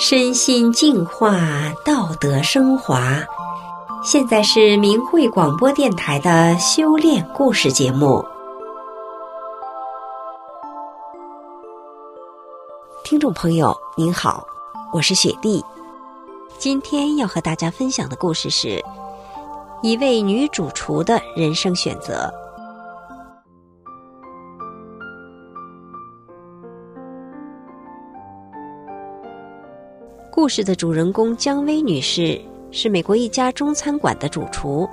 身心净化，道德升华。现在是明慧广播电台的修炼故事节目。听众朋友，您好，我是雪莉。今天要和大家分享的故事是一位女主厨的人生选择。故事的主人公姜薇女士是美国一家中餐馆的主厨，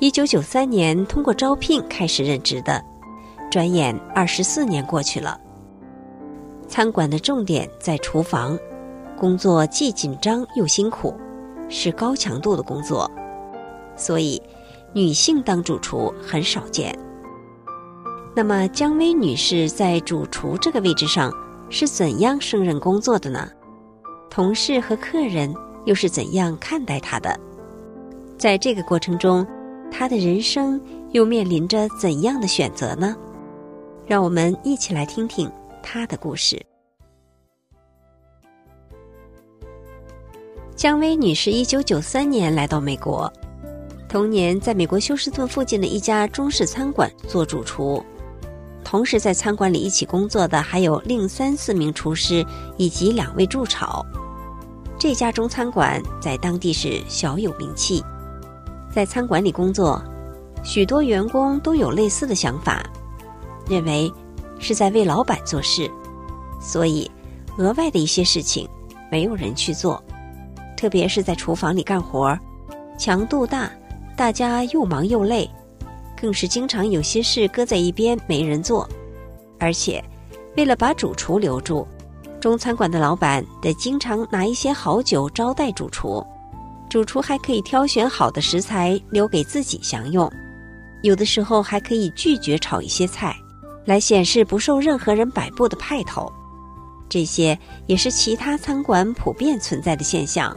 一九九三年通过招聘开始任职的，转眼二十四年过去了。餐馆的重点在厨房，工作既紧张又辛苦，是高强度的工作，所以女性当主厨很少见。那么姜薇女士在主厨这个位置上是怎样胜任工作的呢？同事和客人又是怎样看待他的？在这个过程中，他的人生又面临着怎样的选择呢？让我们一起来听听他的故事。姜薇女士一九九三年来到美国，同年在美国休斯顿附近的一家中式餐馆做主厨，同时在餐馆里一起工作的还有另三四名厨师以及两位助炒。这家中餐馆在当地是小有名气，在餐馆里工作，许多员工都有类似的想法，认为是在为老板做事，所以额外的一些事情没有人去做，特别是在厨房里干活，强度大，大家又忙又累，更是经常有些事搁在一边没人做，而且为了把主厨留住。中餐馆的老板得经常拿一些好酒招待主厨，主厨还可以挑选好的食材留给自己享用，有的时候还可以拒绝炒一些菜，来显示不受任何人摆布的派头。这些也是其他餐馆普遍存在的现象。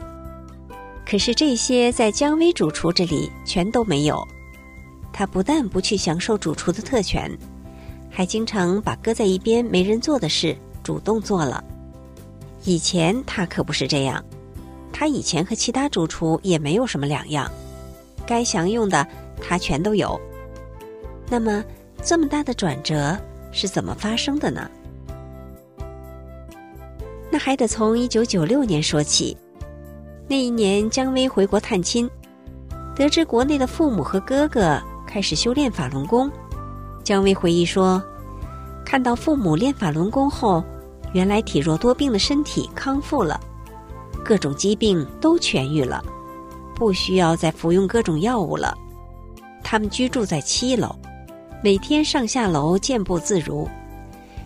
可是这些在姜薇主厨这里全都没有。他不但不去享受主厨的特权，还经常把搁在一边没人做的事主动做了。以前他可不是这样，他以前和其他主厨也没有什么两样，该享用的他全都有。那么，这么大的转折是怎么发生的呢？那还得从一九九六年说起。那一年，姜薇回国探亲，得知国内的父母和哥哥开始修炼法轮功。姜薇回忆说：“看到父母练法轮功后。”原来体弱多病的身体康复了，各种疾病都痊愈了，不需要再服用各种药物了。他们居住在七楼，每天上下楼健步自如，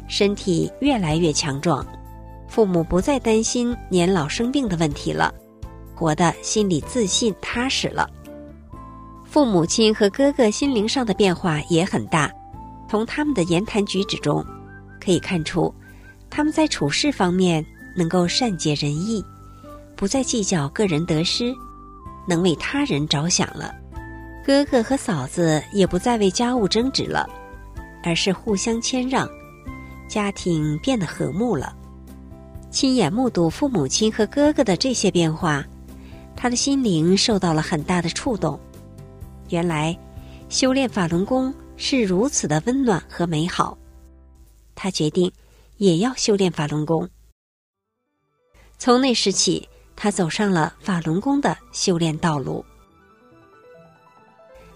身体越来越强壮。父母不再担心年老生病的问题了，活得心里自信踏实了。父母亲和哥哥心灵上的变化也很大，从他们的言谈举止中可以看出。他们在处事方面能够善解人意，不再计较个人得失，能为他人着想了。哥哥和嫂子也不再为家务争执了，而是互相谦让，家庭变得和睦了。亲眼目睹父母亲和哥哥的这些变化，他的心灵受到了很大的触动。原来，修炼法轮功是如此的温暖和美好。他决定。也要修炼法轮功。从那时起，他走上了法轮功的修炼道路。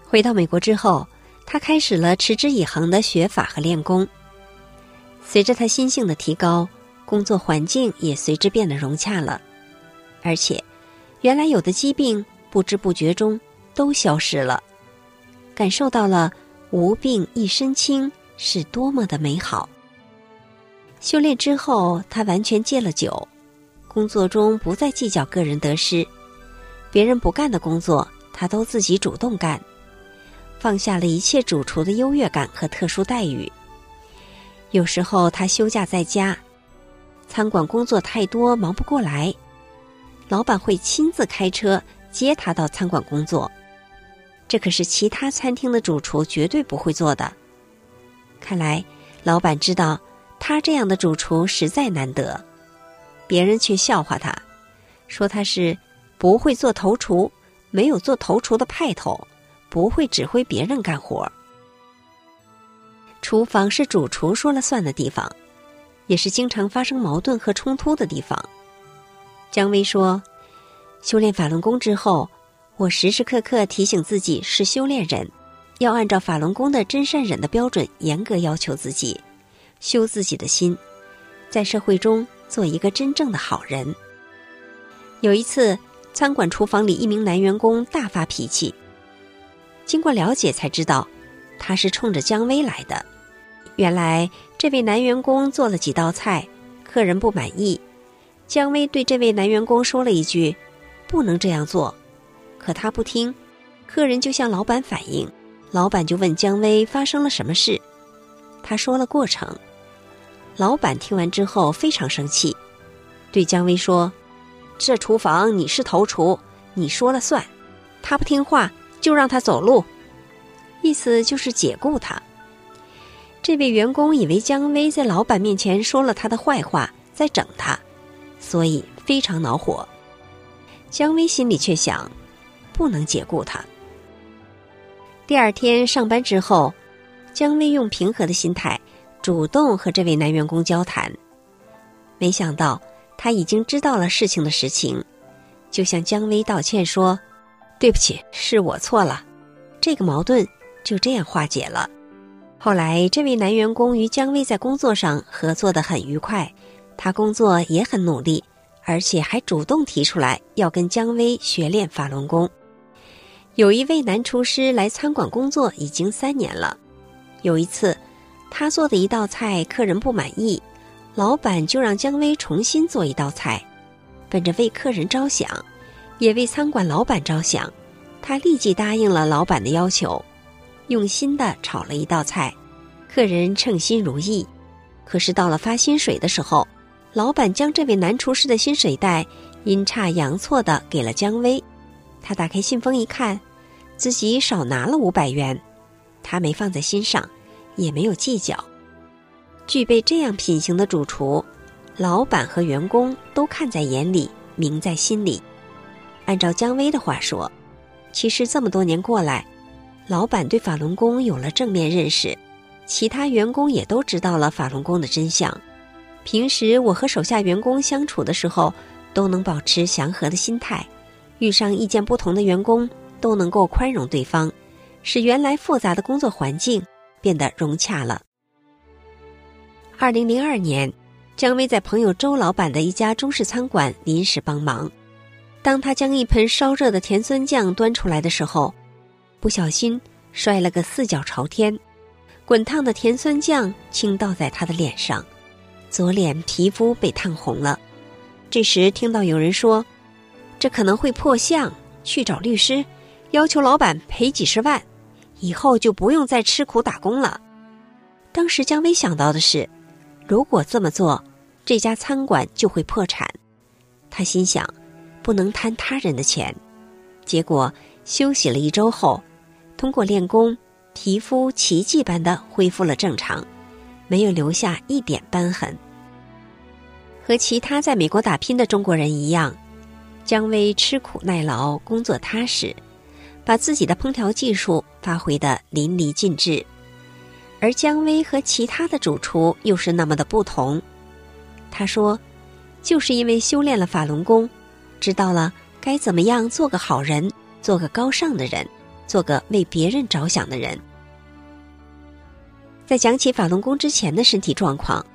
回到美国之后，他开始了持之以恒的学法和练功。随着他心性的提高，工作环境也随之变得融洽了，而且，原来有的疾病不知不觉中都消失了，感受到了无病一身轻是多么的美好。修炼之后，他完全戒了酒，工作中不再计较个人得失，别人不干的工作，他都自己主动干，放下了一切主厨的优越感和特殊待遇。有时候他休假在家，餐馆工作太多忙不过来，老板会亲自开车接他到餐馆工作，这可是其他餐厅的主厨绝对不会做的。看来老板知道。他这样的主厨实在难得，别人却笑话他，说他是不会做头厨，没有做头厨的派头，不会指挥别人干活。厨房是主厨说了算的地方，也是经常发生矛盾和冲突的地方。姜薇说：“修炼法轮功之后，我时时刻刻提醒自己是修炼人，要按照法轮功的真善忍的标准严格要求自己，修自己的心，在社会中做一个真正的好人。”有一次，餐馆厨房里一名男员工大发脾气，经过了解才知道，他是冲着姜薇来的。原来这位男员工做了几道菜，客人不满意。姜薇对这位男员工说了一句：“不能这样做。”可他不听。客人就向老板反映，老板就问姜薇发生了什么事。他说了过程。老板听完之后非常生气，对姜薇说：“这厨房你是头厨，你说了算。他不听话就让他走路。”意思就是解雇他。这位员工以为姜薇在老板面前说了他的坏话，在整他，所以非常恼火。姜薇心里却想，不能解雇他。第二天上班之后，姜薇用平和的心态，主动和这位男员工交谈。没想到他已经知道了事情的实情，就向姜薇道歉说：“对不起，是我错了。”这个矛盾就这样化解了。后来，这位男员工与姜薇在工作上合作的很愉快，他工作也很努力，而且还主动提出来要跟姜薇学练法轮功。有一位男厨师来餐馆工作已经三年了，有一次，他做的一道菜客人不满意，老板就让姜薇重新做一道菜，本着为客人着想，也为餐馆老板着想，他立即答应了老板的要求。用心的炒了一道菜，客人称心如意。可是到了发薪水的时候，老板将这位男厨师的薪水袋阴差阳错的给了姜薇。他打开信封一看，自己少拿了五百元，他没放在心上，也没有计较。具备这样品行的主厨，老板和员工都看在眼里，明在心里。按照姜薇的话说，其实这么多年过来。老板对法轮功有了正面认识，其他员工也都知道了法轮功的真相。平时我和手下员工相处的时候，都能保持祥和的心态，遇上意见不同的员工都能够宽容对方，使原来复杂的工作环境变得融洽了。二零零二年，姜薇在朋友周老板的一家中式餐馆临时帮忙，当他将一盆烧热的甜酸酱端出来的时候。不小心摔了个四脚朝天，滚烫的甜酸酱倾倒在他的脸上，左脸皮肤被烫红了。这时听到有人说：“这可能会破相，去找律师，要求老板赔几十万，以后就不用再吃苦打工了。”当时姜薇想到的是，如果这么做，这家餐馆就会破产。他心想，不能贪他人的钱。结果休息了一周后。通过练功，皮肤奇迹般的恢复了正常，没有留下一点斑痕。和其他在美国打拼的中国人一样，姜薇吃苦耐劳，工作踏实，把自己的烹调技术发挥的淋漓尽致。而姜薇和其他的主厨又是那么的不同。他说：“就是因为修炼了法轮功，知道了该怎么样做个好人，做个高尚的人。”做个为别人着想的人。在讲起法轮功之前的身体状况，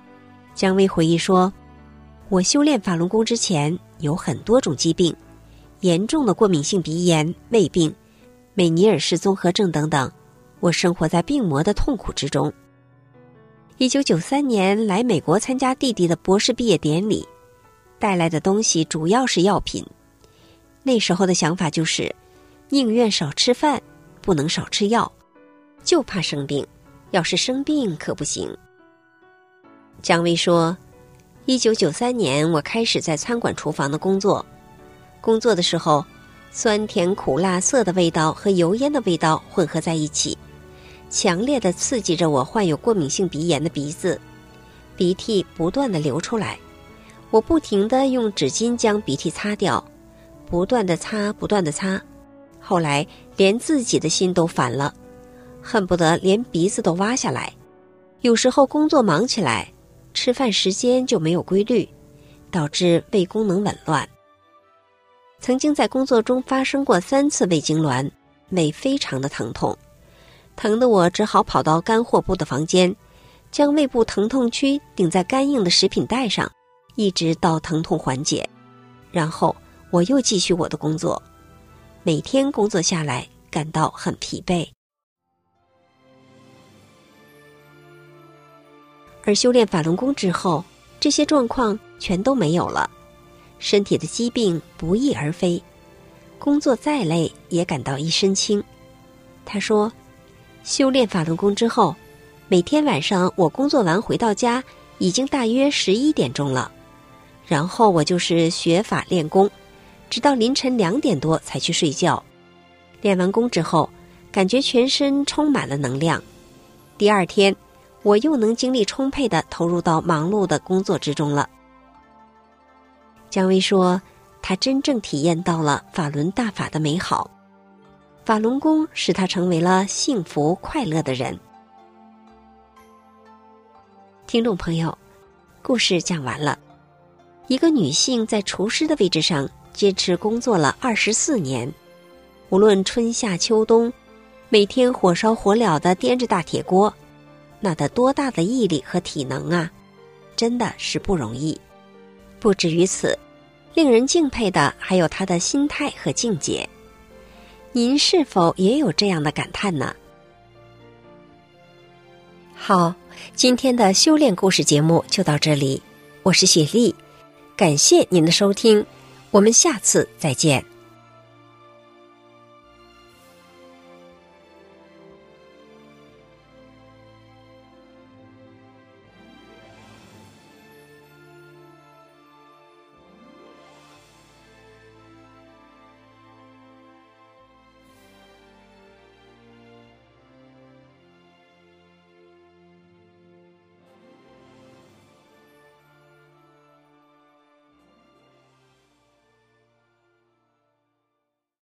姜薇回忆说：“我修炼法轮功之前有很多种疾病，严重的过敏性鼻炎、胃病、美尼尔氏综合症等等，我生活在病魔的痛苦之中。一九九三年来美国参加弟弟的博士毕业典礼，带来的东西主要是药品。那时候的想法就是。”宁愿少吃饭，不能少吃药，就怕生病。要是生病可不行。姜薇说：“一九九三年，我开始在餐馆厨房的工作。工作的时候，酸甜苦辣涩的味道和油烟的味道混合在一起，强烈的刺激着我患有过敏性鼻炎的鼻子，鼻涕不断的流出来。我不停的用纸巾将鼻涕擦掉，不断的擦，不断的擦，后来连自己的心都烦了，恨不得连鼻子都挖下来。有时候工作忙起来，吃饭时间就没有规律，导致胃功能紊乱。曾经在工作中发生过三次胃痉挛，胃非常的疼痛，疼得我只好跑到干货部的房间，将胃部疼痛区顶在干硬的食品袋上。一直到疼痛缓解，然后我又继续我的工作。每天工作下来，感到很疲惫。而修炼法轮功之后，这些状况全都没有了，身体的疾病不翼而飞，工作再累也感到一身轻。他说：“修炼法轮功之后，每天晚上我工作完回到家，已经大约十一点钟了。”然后我就是学法练功，直到凌晨两点多才去睡觉。练完功之后，感觉全身充满了能量。第二天，我又能精力充沛的投入到忙碌的工作之中了。姜薇说：“他真正体验到了法轮大法的美好，法轮功使他成为了幸福快乐的人。”听众朋友，故事讲完了。一个女性在厨师的位置上坚持工作了二十四年，无论春夏秋冬，每天火烧火燎的掂着大铁锅，那得多大的毅力和体能啊！真的是不容易。不止于此，令人敬佩的还有他的心态和境界。您是否也有这样的感叹呢？好，今天的修炼故事节目就到这里，我是雪莉。感谢您的收听，我们下次再见。